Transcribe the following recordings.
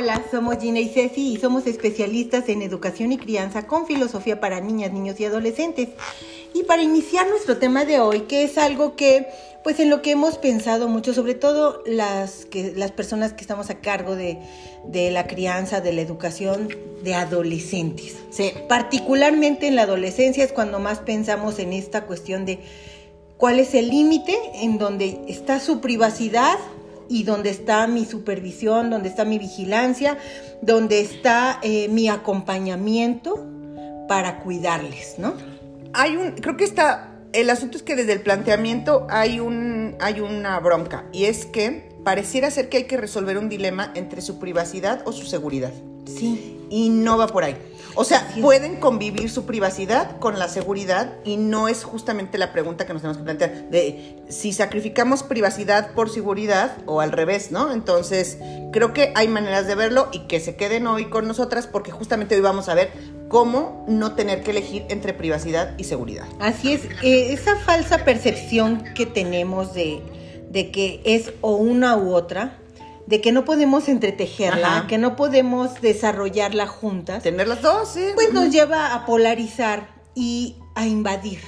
Hola, somos Gina y Ceci y somos especialistas en educación y crianza con filosofía para niñas, niños y adolescentes. Y para iniciar nuestro tema de hoy, que es algo que, pues en lo que hemos pensado mucho, sobre todo las, que, las personas que estamos a cargo de, de la crianza, de la educación de adolescentes. Sí. Particularmente en la adolescencia es cuando más pensamos en esta cuestión de cuál es el límite en donde está su privacidad y donde está mi supervisión, donde está mi vigilancia, donde está eh, mi acompañamiento para cuidarles, ¿no? Hay un, creo que está, el asunto es que desde el planteamiento hay un, hay una bronca y es que pareciera ser que hay que resolver un dilema entre su privacidad o su seguridad. Sí. Y no va por ahí. O sea, pueden convivir su privacidad con la seguridad y no es justamente la pregunta que nos tenemos que plantear de si sacrificamos privacidad por seguridad o al revés, ¿no? Entonces, creo que hay maneras de verlo y que se queden hoy con nosotras porque justamente hoy vamos a ver cómo no tener que elegir entre privacidad y seguridad. Así es, eh, esa falsa percepción que tenemos de, de que es o una u otra, de que no podemos entretejerla, Ajá. que no podemos desarrollarla juntas, Tener las dos, sí. pues nos lleva a polarizar y a invadir.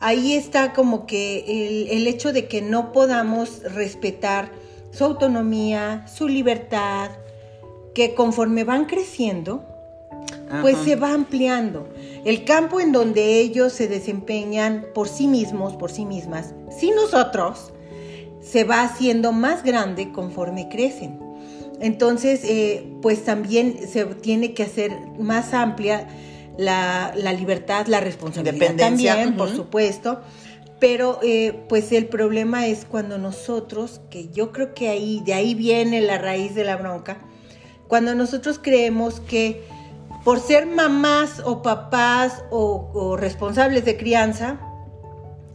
Ahí está como que el, el hecho de que no podamos respetar su autonomía, su libertad, que conforme van creciendo, pues Ajá. se va ampliando. El campo en donde ellos se desempeñan por sí mismos, por sí mismas, sin nosotros, se va haciendo más grande conforme crecen. Entonces, eh, pues también se tiene que hacer más amplia la, la libertad, la responsabilidad también, por supuesto. Pero eh, pues el problema es cuando nosotros, que yo creo que ahí, de ahí viene la raíz de la bronca, cuando nosotros creemos que por ser mamás o papás o, o responsables de crianza,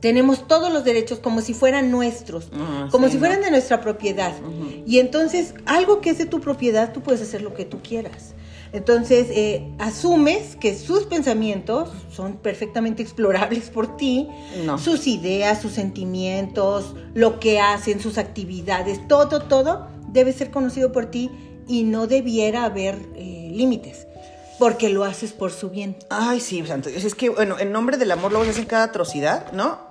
tenemos todos los derechos como si fueran nuestros, Ah, como sí, si ¿no? fueran de nuestra propiedad. Ujú. Y entonces, algo que es de tu propiedad, tú puedes hacer lo que tú quieras. Entonces, eh, asumes que sus pensamientos son perfectamente explorables por ti, No. sus ideas, sus sentimientos, lo que hacen, sus actividades, todo, todo debe ser conocido por ti y no debiera haber eh, límites, porque lo haces por su bien. Ay, sí, santo Dios. Es que, bueno, en nombre del amor luego se hacen cada atrocidad, ¿no?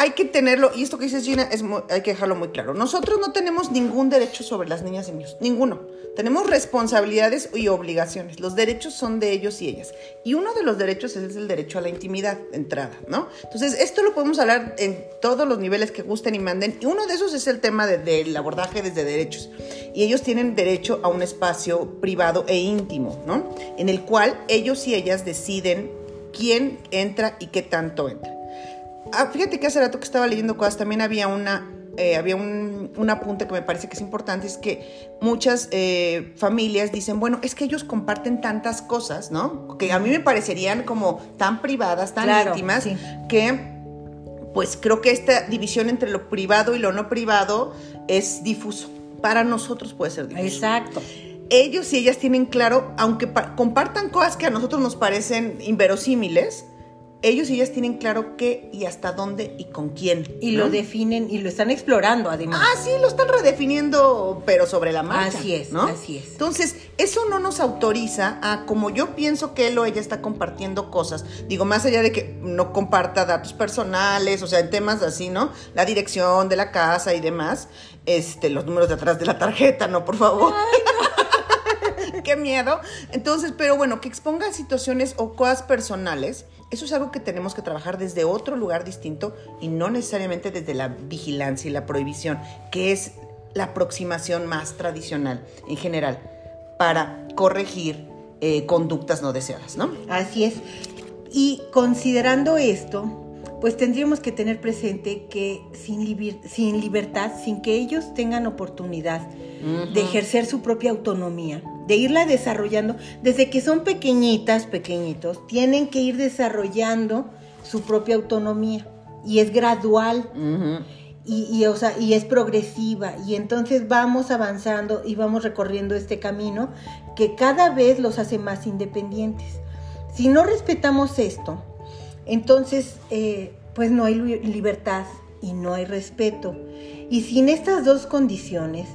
Hay que tenerlo, y esto que dices, Gina, hay que dejarlo muy claro. Nosotros no tenemos ningún derecho sobre las niñas y niños, ninguno. Tenemos responsabilidades y obligaciones. Los derechos son de ellos y ellas. Y uno de los derechos es el derecho a la intimidad entrada, ¿no? Entonces, esto lo podemos hablar en todos los niveles que gusten y manden. Y uno de esos es el tema de- del abordaje desde derechos. Y ellos tienen derecho a un espacio privado e íntimo, ¿no? En el cual ellos y ellas deciden quién entra y qué tanto entra. Ah, fíjate que hace rato que estaba leyendo cosas, también había una, eh, había un, un apunte que me parece que es importante, es que muchas eh, familias dicen, bueno, es que ellos comparten tantas cosas, ¿no? Que a mí me parecerían como tan privadas, tan Claro, íntimas, sí. que pues creo que esta división entre lo privado y lo no privado es difuso. Para nosotros puede ser difuso Exacto. ellos y ellas tienen claro, aunque pa- compartan cosas que a nosotros nos parecen inverosímiles, ellos y ellas tienen claro qué y hasta dónde y con quién. Y ¿no? lo definen y lo están explorando además. Ah, sí, lo están redefiniendo, pero sobre la marcha. Así es, ¿no? así es. Entonces, eso no nos autoriza a, como yo pienso que él o ella está compartiendo cosas, digo, más allá de que no comparta datos personales, o sea, en temas así, ¿no? La dirección de la casa y demás, este, los números de atrás de la tarjeta, no, por favor. Qué miedo. Entonces, pero bueno, que exponga situaciones o cosas personales, eso es algo que tenemos que trabajar desde otro lugar distinto y no necesariamente desde la vigilancia y la prohibición, que es la aproximación más tradicional en general para corregir eh, conductas no deseadas, ¿no? Así es. Y considerando esto, pues tendríamos que tener presente que sin, liber- sin libertad, sin que ellos tengan oportunidad de ejercer su propia autonomía, de irla desarrollando, desde que son pequeñitas, pequeñitos, tienen que ir desarrollando su propia autonomía. Y es gradual. Y, y, o sea, y es progresiva y entonces vamos avanzando y vamos recorriendo este camino que cada vez los hace más independientes. Si no respetamos esto, entonces eh, pues no hay li- libertad y no hay respeto. Y sin estas dos condiciones,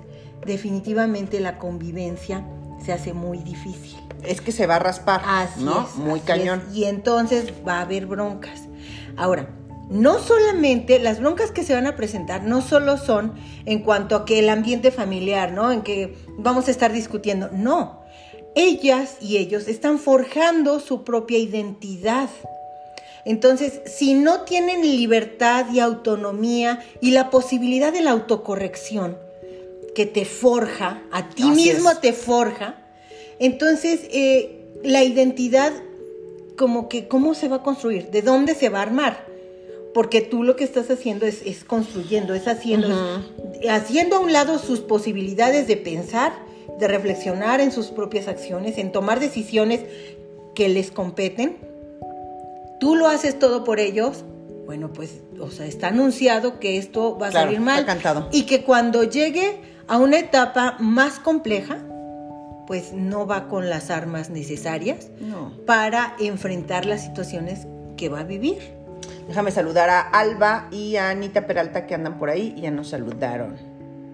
definitivamente la convivencia se hace muy difícil. Es que se va a raspar, Así ¿no? es, Muy así cañón. es. Y entonces va a haber broncas. Ahora, no solamente las broncas que se van a presentar, no solo son en cuanto a que el ambiente familiar, ¿no? En que vamos a estar discutiendo. No. Ellas y ellos están forjando su propia identidad. Entonces, si no tienen libertad y autonomía y la posibilidad de la autocorrección que te forja, a ti Así mismo es. te forja, entonces eh, la identidad como que, ¿cómo se va a construir? ¿De dónde se va a armar? Porque tú lo que estás haciendo es, es construyendo, es haciendo, es haciendo a un lado sus posibilidades de pensar, de reflexionar en sus propias acciones, en tomar decisiones que les competen. Tú lo haces todo por ellos. Bueno, pues, o sea, está anunciado que esto va a Claro, salir mal. está cantado. Y que cuando llegue a una etapa más compleja, pues no va con las armas necesarias No. para enfrentar las situaciones que va a vivir. Déjame saludar a Alba y a Anita Peralta que andan por ahí y ya nos saludaron.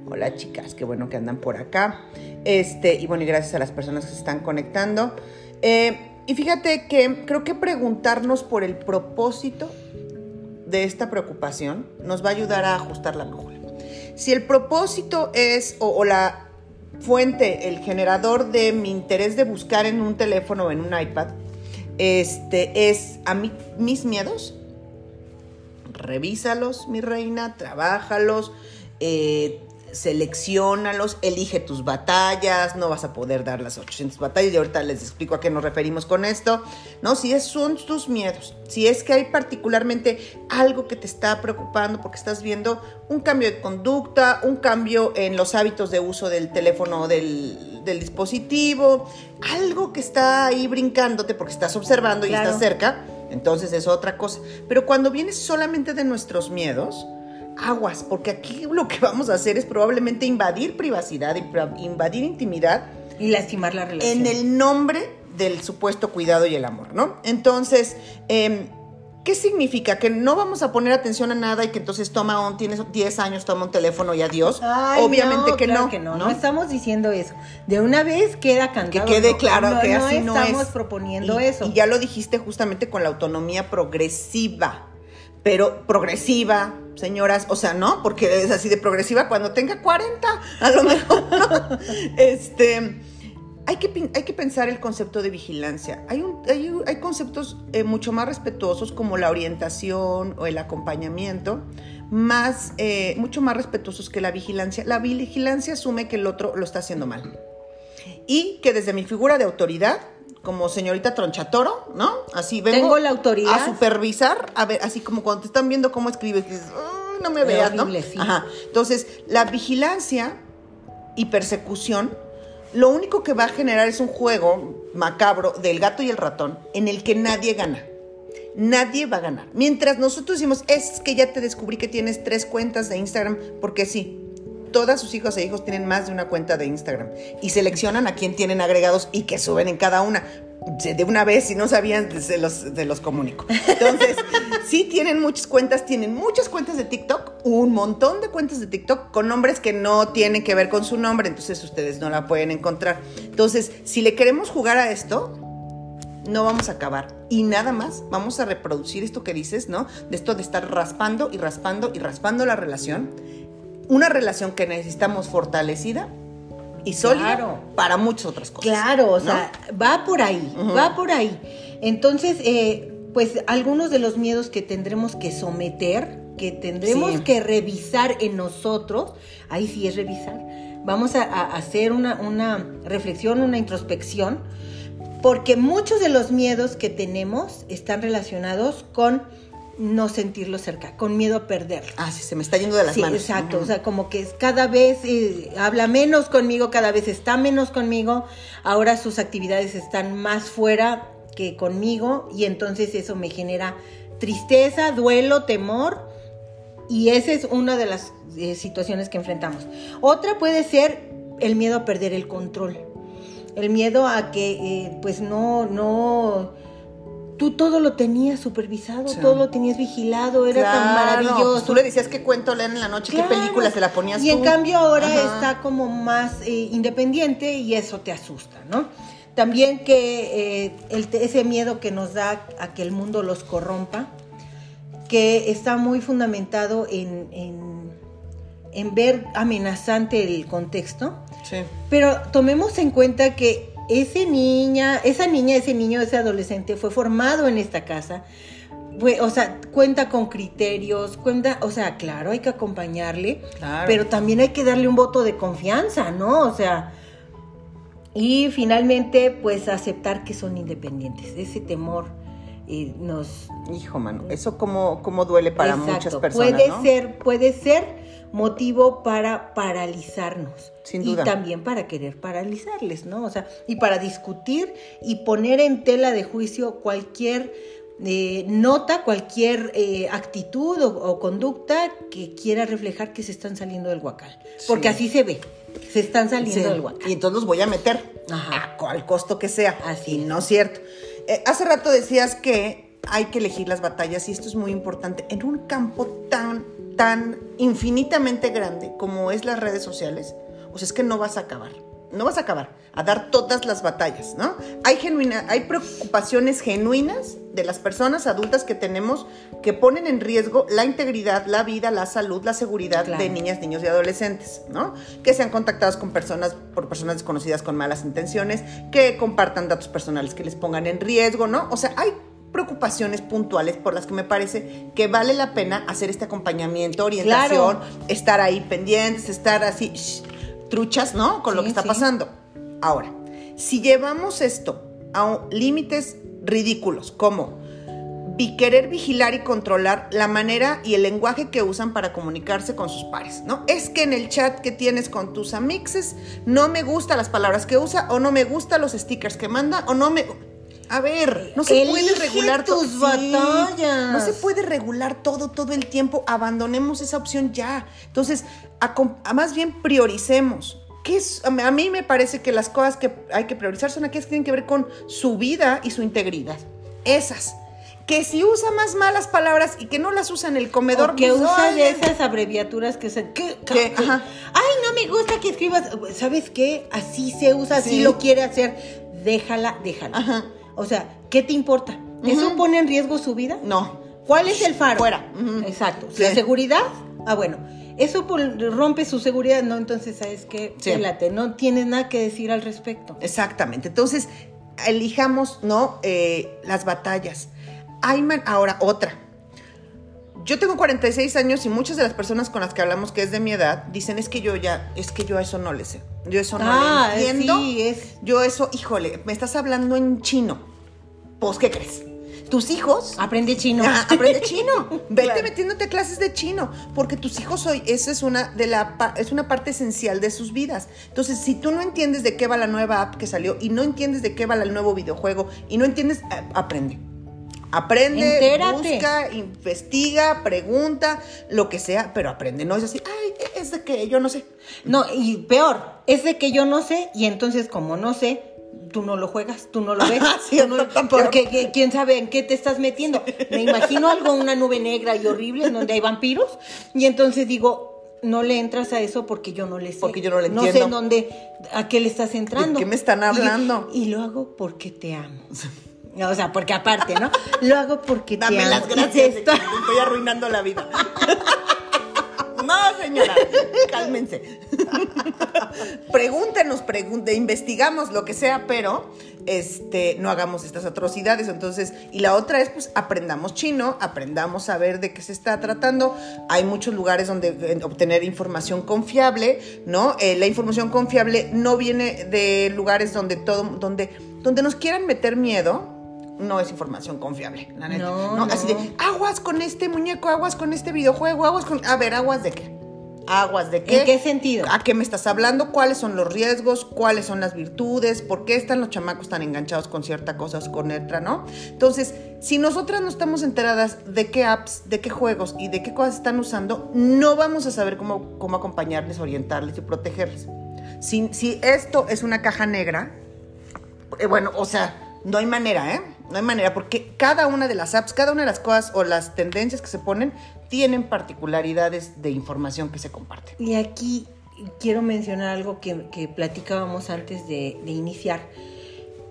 Hola chicas, qué bueno que andan por acá. Este, y bueno, y gracias a las personas que se están conectando. Eh, y fíjate que creo que preguntarnos por el propósito de esta preocupación nos va a ayudar a ajustar la brújula. Si el propósito es, o, la fuente, el generador de mi interés de buscar en un teléfono o en un iPad, este, es a mí, mis miedos, revísalos, mi reina, trabájalos, eh, seleccionalos, elige tus batallas, no vas a poder dar las 800 batallas y ahorita les explico a qué nos referimos con esto, ¿no? Si es, son tus miedos, si es que hay particularmente algo que te está preocupando porque estás viendo un cambio de conducta, un cambio en los hábitos de uso del teléfono del, del dispositivo, algo que está ahí brincándote porque estás observando y estás cerca, entonces es otra cosa. Pero cuando vienes solamente de nuestros miedos, aguas, porque aquí lo que vamos a hacer es probablemente invadir privacidad, invadir intimidad Y lastimar la relación. en el nombre del supuesto cuidado y el amor, ¿no? Entonces, em, ¿qué significa? Que no vamos a poner atención a nada y que entonces toma un, tienes 10 años, toma un teléfono y adiós. Ay, Obviamente no, que, claro no, que no, no. no. estamos diciendo eso. De una vez queda cantado. Que quede claro no, que así no es. estamos proponiendo Y- eso. Y ya lo dijiste justamente con la autonomía progresiva. Pero progresiva, señoras, o sea, ¿no? Porque es así de progresiva cuando tenga 40, a lo mejor. Este, hay que, hay que pensar el concepto de vigilancia. Hay, hay, hay conceptos eh, mucho más respetuosos como la orientación o el acompañamiento, más, eh, mucho más respetuosos que la vigilancia. La vigilancia asume que el otro lo está haciendo mal y que desde mi figura de autoridad, como señorita Tronchatoro, ¿no? Así vengo Tengo la autoridad. a supervisar, a ver, así como cuando te están viendo cómo escribes, dices, "Ay, no me veas, ¿no? sí. Ajá. Entonces, la vigilancia y persecución, lo único que va a generar es un juego macabro del gato y el ratón en el que nadie gana. Nadie va a ganar. Mientras nosotros decimos, es que ya te descubrí que tienes tres cuentas de Instagram, porque sí, todas sus hijos e hijos tienen más de una cuenta de Instagram y seleccionan a quién tienen agregados y que suben en cada una. De de una vez, si no sabían, se los, se los comunico. Entonces, sí tienen muchas cuentas, tienen muchas cuentas de TikTok, un montón de cuentas de TikTok con nombres que no tienen que ver con su nombre, entonces ustedes no la pueden encontrar. Entonces, si le queremos jugar a esto, no vamos a acabar. Y nada más vamos a reproducir esto que dices, ¿no? De esto de estar raspando y raspando y raspando la relación. Una relación que necesitamos fortalecida y sólida Claro. para muchas otras cosas. Claro, o ¿no? sea, va por ahí, va por ahí. Entonces, eh, pues algunos de los miedos que tendremos que someter, que tendremos Sí. que revisar en nosotros, ahí sí es revisar. Vamos a, a hacer una, una reflexión, una introspección, porque muchos de los miedos que tenemos están relacionados con no sentirlo cerca, con miedo a perderlo. Ah, sí, se me está yendo de las Sí, manos. exacto. O sea, como que cada vez eh, habla menos conmigo, cada vez está menos conmigo. Ahora sus actividades están más fuera que conmigo y entonces eso me genera tristeza, duelo, temor y esa es una de las eh, situaciones que enfrentamos. Otra puede ser el miedo a perder el control. El miedo a que eh, pues no, no, tú todo lo tenías supervisado, todo lo tenías vigilado, era tan Claro, maravilloso. pues tú le decías qué cuento leen en la noche, Claro. qué película se la ponías Y en cambio ahora Ajá. está como más eh, independiente y eso te asusta, ¿no? También que eh, el- ese miedo que nos da a que el mundo los corrompa, que está muy fundamentado en, en- en ver amenazante el contexto, Sí. pero tomemos en cuenta que ese niña, esa niña, ese niño, ese adolescente fue formado en esta casa. fue- o sea, cuenta con criterios, cuenta, o sea, claro, hay que acompañarle, Claro. pero también hay que darle un voto de confianza, ¿no? O sea, y finalmente, pues aceptar que son independientes. Ese temor eh, nos, Hijo, mano, eso como, como duele para Exacto. muchas personas, Puede ¿no? ser, puede ser motivo para paralizarnos. Sin duda. Y también para querer paralizarles, ¿no? O sea, y para discutir y poner en tela de juicio cualquier eh, nota, cualquier eh, actitud o, o conducta que quiera reflejar que se están saliendo del huacal. Porque Sí. así se ve. Se están saliendo Sí, del huacal. Y entonces los voy a meter Ajá. a al costo que sea. Así y no es cierto. Eh, hace rato decías que hay que elegir las batallas y esto es muy importante. En un campo tan, tan infinitamente grande como es las redes sociales, o sea, es que no vas a acabar. No vas a acabar a dar todas las batallas, ¿no? Hay, genuina, hay preocupaciones genuinas de las personas adultas que tenemos que ponen en riesgo la integridad, la vida, la salud, la seguridad Claro. de niñas, niños y adolescentes, ¿no? Que sean contactados con personas, por personas desconocidas con malas intenciones, que compartan datos personales que les pongan en riesgo, ¿no? O sea, hay preocupaciones puntuales por las que me parece que vale la pena hacer este acompañamiento, orientación, Claro. estar ahí pendientes, estar así shh, truchas, ¿no? Con lo que está sí. pasando. Ahora, si llevamos esto a límites ridículos como querer vigilar y controlar la manera y el lenguaje que usan para comunicarse con sus pares, ¿no? Es que en el chat que tienes con tus amixes no me gustan las palabras que usa o no me gustan los stickers que manda o no me... A ver, no se puede regular tus batallas. No se puede regular todo, todo el tiempo. Abandonemos esa opción ya. Entonces, a com- a más bien prioricemos. ¿Qué es? A mí- me parece que las cosas que hay que priorizar son aquellas que tienen que ver con su vida y su integridad. Esas. Que si usa más malas palabras y que no las usa en el comedor, O que pues, usa de esas abreviaturas que se... ¿qué? Que, ajá. Ay, no me gusta que escribas... ¿Sabes qué? Así se usa, así Sí. lo quiere hacer. Déjala, déjala. Ajá. O sea, ¿qué te importa? ¿Eso pone en riesgo su vida? No. ¿Cuál es el faro? Fuera. Exacto. Sí. ¿La seguridad? Ah, bueno. Eso rompe su seguridad, ¿no? Entonces, ¿sabes qué? Sí. Pélate, no tienes nada que decir al respecto. Exactamente. Entonces, elijamos, ¿no? Eh, las batallas. Hay ahora, otra. Yo tengo 46 años y muchas de las personas con las que hablamos que es de mi edad dicen es que yo ya, es que yo a eso no le sé. Yo eso no Ah, le entiendo. sí, es- Yo eso, híjole, me estás hablando en chino. Pues, ¿qué crees? Tus hijos Aprende chino. Ah, aprende chino. Vete Claro. metiéndote a clases de chino, porque tus hijos hoy, esa es una de la es una parte esencial de sus vidas. Entonces, si tú no entiendes de qué va la nueva app que salió y no entiendes de qué va el nuevo videojuego y no entiendes, eh, aprende. Aprende, Entérate. busca, investiga, pregunta, lo que sea, pero aprende. No es así, ay, es de que yo no sé. No, y peor, es de que yo no sé, y entonces como no sé, tú no lo juegas, tú no lo ves. Sí, tú no- está peor. porque que- quién sabe en qué te estás metiendo. Me imagino algo, una nube negra y horrible en donde hay vampiros, y entonces digo, no le entras a eso porque yo no le sé. Porque yo no le No sé entiendo. en dónde, a qué le estás entrando. qué me están hablando? Y, lo hago porque te amo. O sea, porque aparte, ¿no? Lo hago porque te Dame amo. las Y te gracias, estoy arruinando la vida. No, señora, cálmense. Pregúntenos, pregunte, investigamos lo que sea, pero este, no hagamos estas atrocidades. Entonces, y la otra es, pues, aprendamos chino, aprendamos a ver de qué se está tratando. Hay muchos lugares donde eh, obtener información confiable, ¿no? Eh, la información confiable no viene de lugares donde todo, donde, donde nos quieran meter miedo. No es información confiable, la neta. No, Así no. de, aguas con este muñeco, aguas con este videojuego, aguas con... A ver, aguas de qué. Aguas de qué. ¿En qué sentido? ¿A qué me estás hablando? ¿Cuáles son los riesgos? ¿Cuáles son las virtudes? ¿Por qué están los chamacos tan enganchados con cierta cosa o con otra, no? Entonces, si nosotras no estamos enteradas de qué apps, de qué juegos y de qué cosas están usando, no vamos a saber cómo, cómo acompañarles, orientarles y protegerles. Si, si esto es una caja negra, eh, bueno, o sea, no hay manera, ¿eh? No hay manera, porque cada una de las apps, cada una de las cosas o las tendencias que se ponen tienen particularidades de información que se comparte. Y aquí quiero mencionar algo que, platicábamos antes de, de iniciar.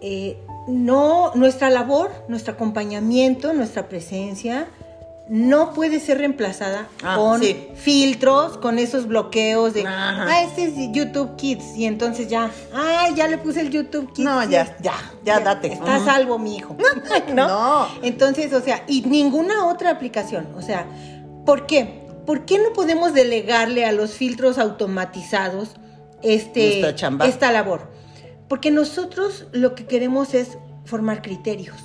Eh, no, nuestra labor, nuestro acompañamiento, nuestra presencia, no puede ser reemplazada Ah, con sí. filtros, con esos bloqueos de, Ajá. ah, este es YouTube Kids, y entonces ya, ah, ya le puse el YouTube Kids. No, ya, ya, ya date. Está a salvo, mi hijo. No. Entonces, o sea, y ninguna otra aplicación, o sea, ¿por qué? ¿Por qué no podemos delegarle a los filtros automatizados este, esta labor? Porque nosotros lo que queremos es formar criterios.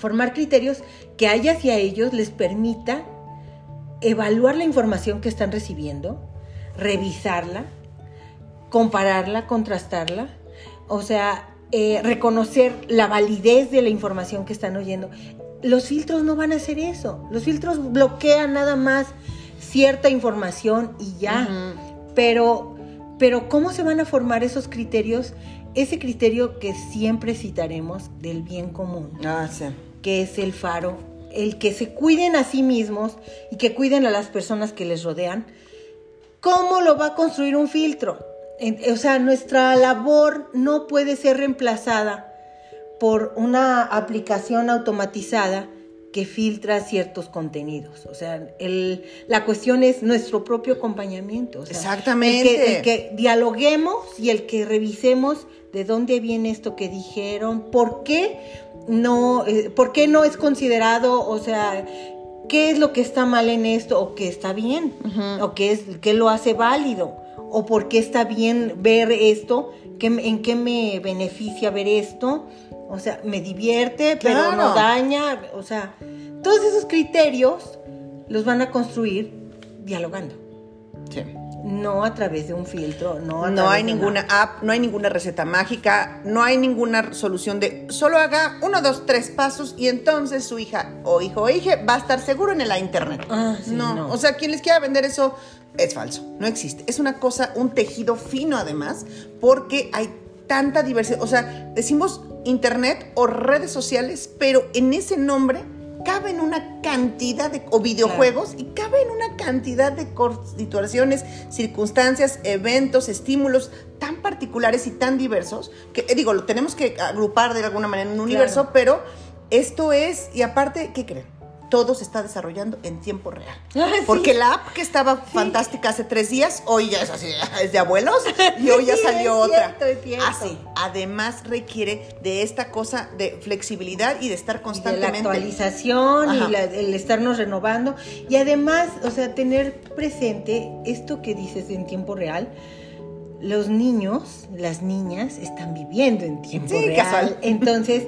Formar criterios que a ellas y a ellos les permita evaluar la información que están recibiendo, revisarla, compararla, contrastarla, o sea, eh, reconocer la validez de la información que están oyendo. Los filtros no van a hacer eso. Los filtros bloquean nada más cierta información y ya. Pero, pero ¿cómo se van a formar esos criterios? Ese criterio que siempre citaremos del bien común Ah, sí. Que es el faro, el que se cuiden a sí mismos y que cuiden a las personas que les rodean, ¿cómo lo va a construir un filtro? O sea, nuestra labor no puede ser reemplazada por una aplicación automatizada que filtra ciertos contenidos. O sea, el- la cuestión es nuestro propio acompañamiento. o sea, Exactamente. El que, el que dialoguemos y el que revisemos de dónde viene esto que dijeron, por qué no, eh, por qué no es considerado, o sea, qué es lo que está mal en esto o qué está bien, o qué es qué lo hace válido, o por qué está bien ver esto, qué en qué me beneficia ver esto. O sea, me divierte, pero no daña. O sea, todos esos criterios los van a construir dialogando. Sí. No a través de un filtro, no a No hay de ninguna una- app, no hay ninguna receta mágica, no hay ninguna solución de solo haga uno, dos, tres pasos y entonces su hija o hijo o hija va a estar seguro en la internet. Ah, sí, no, no. o sea, quien les quiera vender eso es falso, no existe. Es una cosa, un tejido fino además, porque hay tanta diversidad. O sea, decimos internet o redes sociales, pero en ese nombre caben una cantidad de, o videojuegos, y caben una cantidad de situaciones, circunstancias, eventos, estímulos tan particulares y tan diversos, que eh, digo, lo tenemos que agrupar de alguna manera en un universo, pero esto es, y aparte, ¿qué creen? Todo se está desarrollando en tiempo real. Ah, sí. Porque la app que estaba fantástica hace tres días, hoy ya es así, es de abuelos, y hoy ya Sí, salió es otra. cierto, es cierto. Así. Además requiere de esta cosa de flexibilidad y de estar y de la constantemente. actualización Ajá. y la- el estarnos renovando y además, o sea, tener presente esto que dices en tiempo real. Los niños, las niñas están viviendo en tiempo Sí, real. casual. Entonces,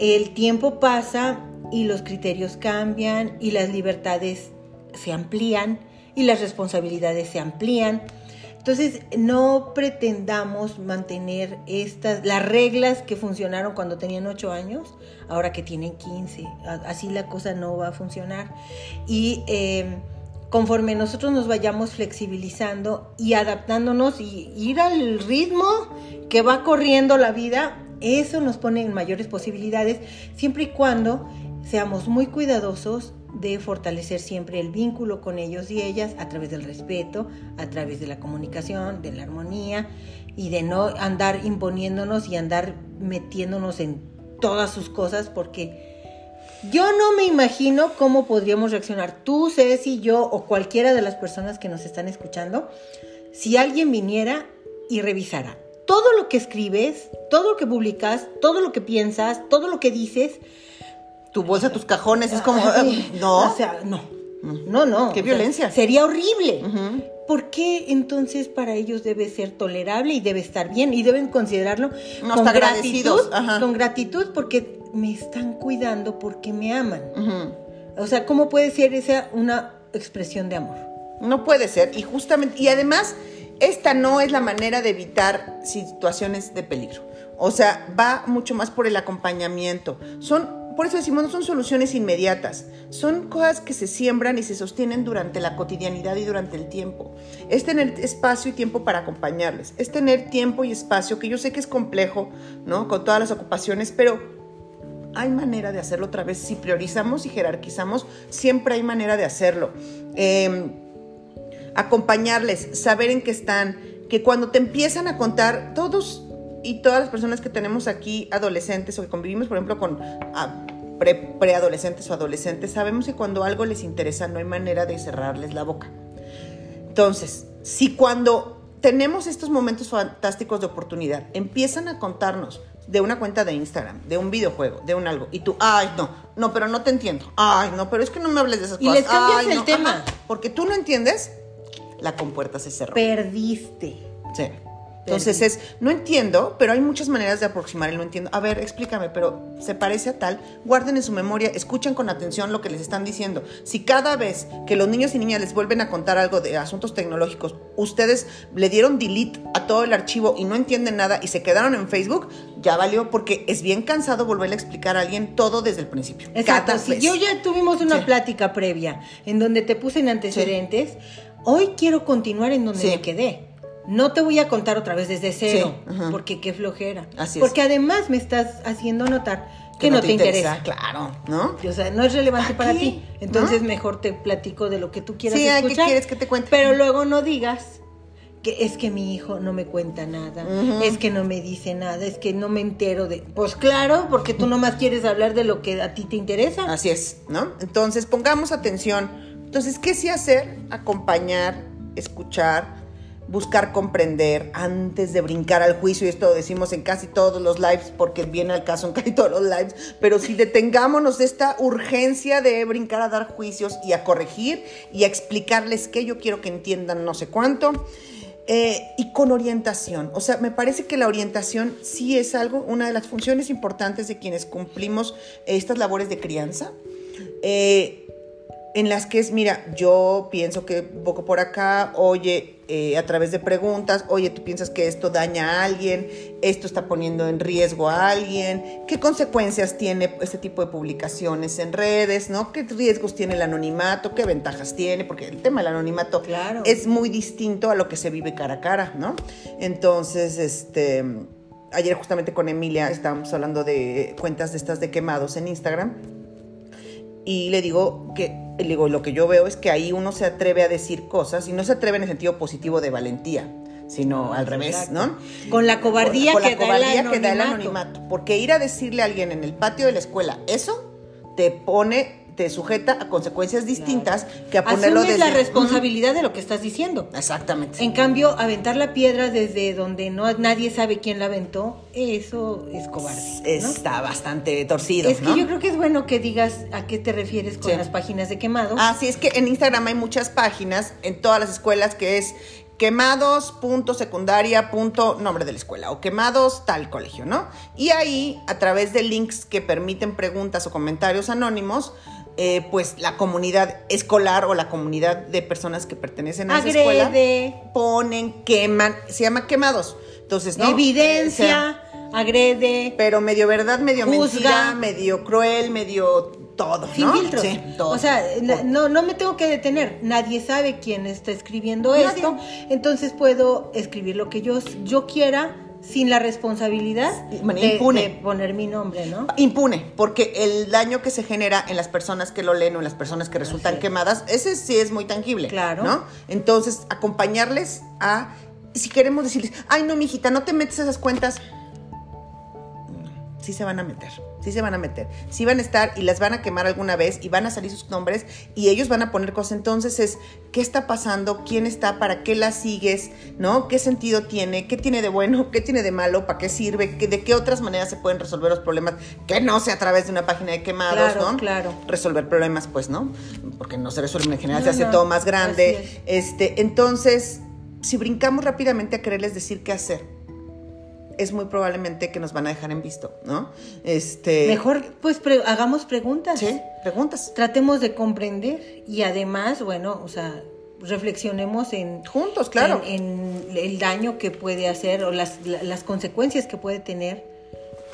el tiempo pasa y los criterios cambian y las libertades se amplían y las responsabilidades se amplían. Entonces, no pretendamos mantener estas, las reglas que funcionaron cuando tenían 8 años, ahora que tienen 15. A- Así la cosa no va a funcionar. Y eh, conforme nosotros nos vayamos flexibilizando y adaptándonos y ir al ritmo que va corriendo la vida, eso nos pone en mayores posibilidades, siempre y cuando seamos muy cuidadosos de fortalecer siempre el vínculo con ellos y ellas a través del respeto, a través de la comunicación, de la armonía y de no andar imponiéndonos y andar metiéndonos en todas sus cosas porque yo no me imagino cómo podríamos reaccionar tú, Ceci, yo o cualquiera de las personas que nos están escuchando si alguien viniera y revisara todo lo que escribes, todo lo que publicas, todo lo que piensas, todo lo que dices. Tu bolsa, tus cajones, es como. Ay, eh, no. O sea, no. No, no. Qué sea, violencia. sería horrible. ¿Por qué entonces para ellos debe ser tolerable y debe estar bien y deben considerarlo No, con gratitud? ajá. Con gratitud porque me están cuidando porque me aman. O sea, ¿cómo puede ser esa una expresión de amor? No puede ser. Y justamente, y además, esta no es la manera de evitar situaciones de peligro. O sea, va mucho más por el acompañamiento. Son, por eso decimos, no son soluciones inmediatas. Son cosas que se siembran y se sostienen durante la cotidianidad y durante el tiempo. Es tener espacio y tiempo para acompañarles. Es tener tiempo y espacio, que yo sé que es complejo, ¿no? Con todas las ocupaciones, pero hay manera de hacerlo otra vez. Si priorizamos y jerarquizamos, siempre hay manera de hacerlo. Em, acompañarles, saber en qué están, que cuando te empiezan a contar, todos y todas las personas que tenemos aquí, adolescentes o que convivimos, por ejemplo, con ah, preadolescentes o adolescentes, sabemos que cuando algo les interesa no hay manera de cerrarles la boca. Entonces, si cuando tenemos estos momentos fantásticos de oportunidad, empiezan a contarnos de una cuenta de Instagram, de un videojuego, de un algo, y tú, ay, no, no, pero no te entiendo, ay, no, pero es que no me hables de esas y cosas. les cambias ay, el no, tema. ajá, porque tú no entiendes, la compuerta se cerró. Perdiste. Sí. Entonces es, no entiendo, pero hay muchas maneras de aproximar el no entiendo. A ver, explícame, pero se parece a tal. Guarden en su memoria, escuchen con atención lo que les están diciendo. Si cada vez que los niños y niñas les vuelven a contar algo de asuntos tecnológicos, ustedes le dieron delete a todo el archivo y no entienden nada y se quedaron en Facebook, ya valió porque es bien cansado volverle a explicar a alguien todo desde el principio. Exacto. Cada Si vez. yo ya tuvimos una Sí. plática previa en donde te puse en antecedentes. Hoy quiero continuar en donde Sí. me quedé. No te voy a contar otra vez desde cero, Sí, porque qué flojera. Así es. porque además me estás haciendo notar que, no, te interesa. Claro, ¿no? O sea, no es relevante ¿Para qué? ti. Entonces ¿No? mejor te platico de lo que tú quieras Sí, ay, ¿qué escuchar. quieres que te cuente? Pero luego no digas que es que mi hijo no me cuenta nada, es que no me dice nada, es que no me entero de... Pues claro, porque tú nomás quieres hablar de lo que a ti te interesa. Así es, ¿no? Entonces, pongamos atención. Entonces, ¿qué sí hacer? Acompañar, escuchar, buscar comprender antes de brincar al juicio. Y esto lo decimos en casi todos los lives, porque viene al caso en casi todos los lives. Pero si detengámonos de esta urgencia de brincar a dar juicios y a corregir y a explicarles que yo quiero que entiendan no sé cuánto. Eh, y con orientación. O sea, me parece que la orientación sí es algo, una de las funciones importantes de quienes cumplimos estas labores de crianza. Eh, en las que es, mira, yo pienso que poco por acá, oye, eh, a través de preguntas, oye, tú piensas que esto daña a alguien, esto está poniendo en riesgo a alguien, qué consecuencias tiene este tipo de publicaciones en redes, ¿no? ¿Qué riesgos tiene el anonimato? ¿Qué ventajas tiene? Porque el tema del anonimato Claro. es muy distinto a lo que se vive cara a cara, ¿no? Entonces, este, ayer justamente con Emilia estábamos hablando de cuentas de estas de quemados en Instagram y le digo que le digo, lo que yo veo es que ahí uno se atreve a decir cosas y no se atreve en el sentido positivo de valentía, sino al revés. ¿no? Con la cobardía, Con la que, cobardía da que da el anonimato. Porque ir a decirle a alguien en el patio de la escuela eso te pone, te sujeta a consecuencias distintas que a ponerlo Asumes desde la responsabilidad de lo que estás diciendo. Exactamente. En cambio, aventar la piedra desde donde no nadie sabe quién la aventó, eso es cobarde. ¿no? Está bastante torcido. Es que ¿no? yo creo que es bueno que digas a qué te refieres con Sí. las páginas de quemado. Ah, sí, es que en Instagram hay muchas páginas en todas las escuelas que es quemados.secundaria.nombre de la escuela o quemados tal colegio, ¿no? Y ahí, a través de links que permiten preguntas o comentarios anónimos, eh, pues la comunidad escolar o la comunidad de personas que pertenecen a esa escuela Agrede, ponen, queman, se llama quemados. Entonces, ¿no? evidencia, agrede, pero medio verdad, medio Juzga. mentira, medio cruel, medio todo, sin ¿no? filtros. Sí, todo. O sea, no, no me tengo que detener. Nadie sabe quién está escribiendo Nadie. esto. Entonces puedo escribir lo que yo, yo quiera sin la responsabilidad de, impune. de poner mi nombre, ¿no? Impune, porque el daño que se genera en las personas que lo leen o en las personas que resultan Así quemadas, ese sí es muy tangible. Claro. ¿no? Entonces, acompañarles a. Si queremos decirles, ay, no, mijita, no te metes a esas cuentas. Sí se van a meter, sí se van a meter. Sí van a estar y las van a quemar alguna vez y van a salir sus nombres y ellos van a poner cosas. Entonces es, ¿qué está pasando? ¿Quién está? ¿Para qué la sigues? ¿No? ¿Qué sentido tiene? ¿Qué tiene de bueno? ¿Qué tiene de malo? ¿Para qué sirve? ¿Qué- ¿De qué otras maneras se pueden resolver los problemas? Que no sea a través de una página de quemados, Claro, ¿no? claro. Resolver problemas, pues, ¿no? Porque no se resuelven en general, No, se hace no, todo más grande. Este, entonces, si brincamos rápidamente a quererles decir qué hacer, es muy probablemente que nos van a dejar en visto, ¿no? Este, Mejor, pues, pre- hagamos preguntas. Sí, preguntas. Tratemos de comprender y además, bueno, o sea, reflexionemos en Juntos, claro. en, en el daño que puede hacer o las, la- las consecuencias que puede tener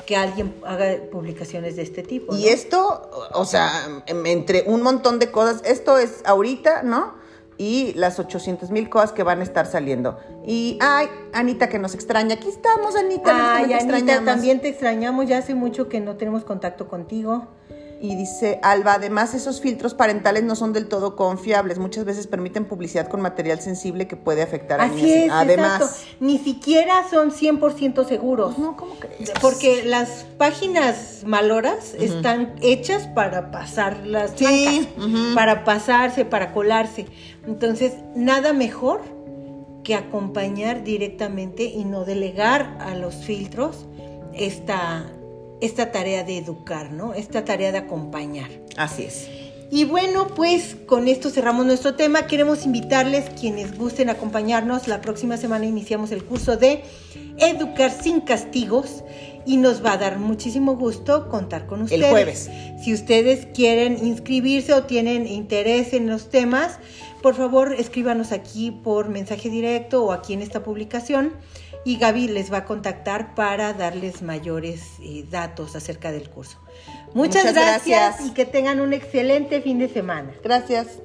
que alguien haga publicaciones de este tipo. Y esto, o sea, entre un montón de cosas, esto es ahorita, ¿no? Y las 800 mil cosas que van a estar saliendo. Y, ay, Anita que nos extraña. Aquí estamos, Anita. Ay, Anita, también te extrañamos. Ya hace mucho que no tenemos contacto contigo. Y dice Alba, además esos filtros parentales no son del todo confiables. Muchas veces permiten publicidad con material sensible que puede afectar a Así Es, además, exacto. ni siquiera son 100% seguros. No, ¿cómo crees? Porque las páginas maloras están hechas para pasar las Sí, para pasarse, para colarse. Entonces, nada mejor que acompañar directamente y no delegar a los filtros esta esta tarea de educar, ¿no? Esta tarea de acompañar. Así es. Y bueno, pues con esto cerramos nuestro tema. Queremos invitarles, quienes gusten acompañarnos, la próxima semana iniciamos el curso de Educar sin castigos y nos va a dar muchísimo gusto contar con ustedes. El jueves. Si ustedes quieren inscribirse o tienen interés en los temas, por favor escríbanos aquí por mensaje directo o aquí en esta publicación y Gaby les va a contactar para darles mayores eh, datos acerca del curso. Muchas, Muchas gracias gracias. y que tengan un excelente fin de semana. Gracias.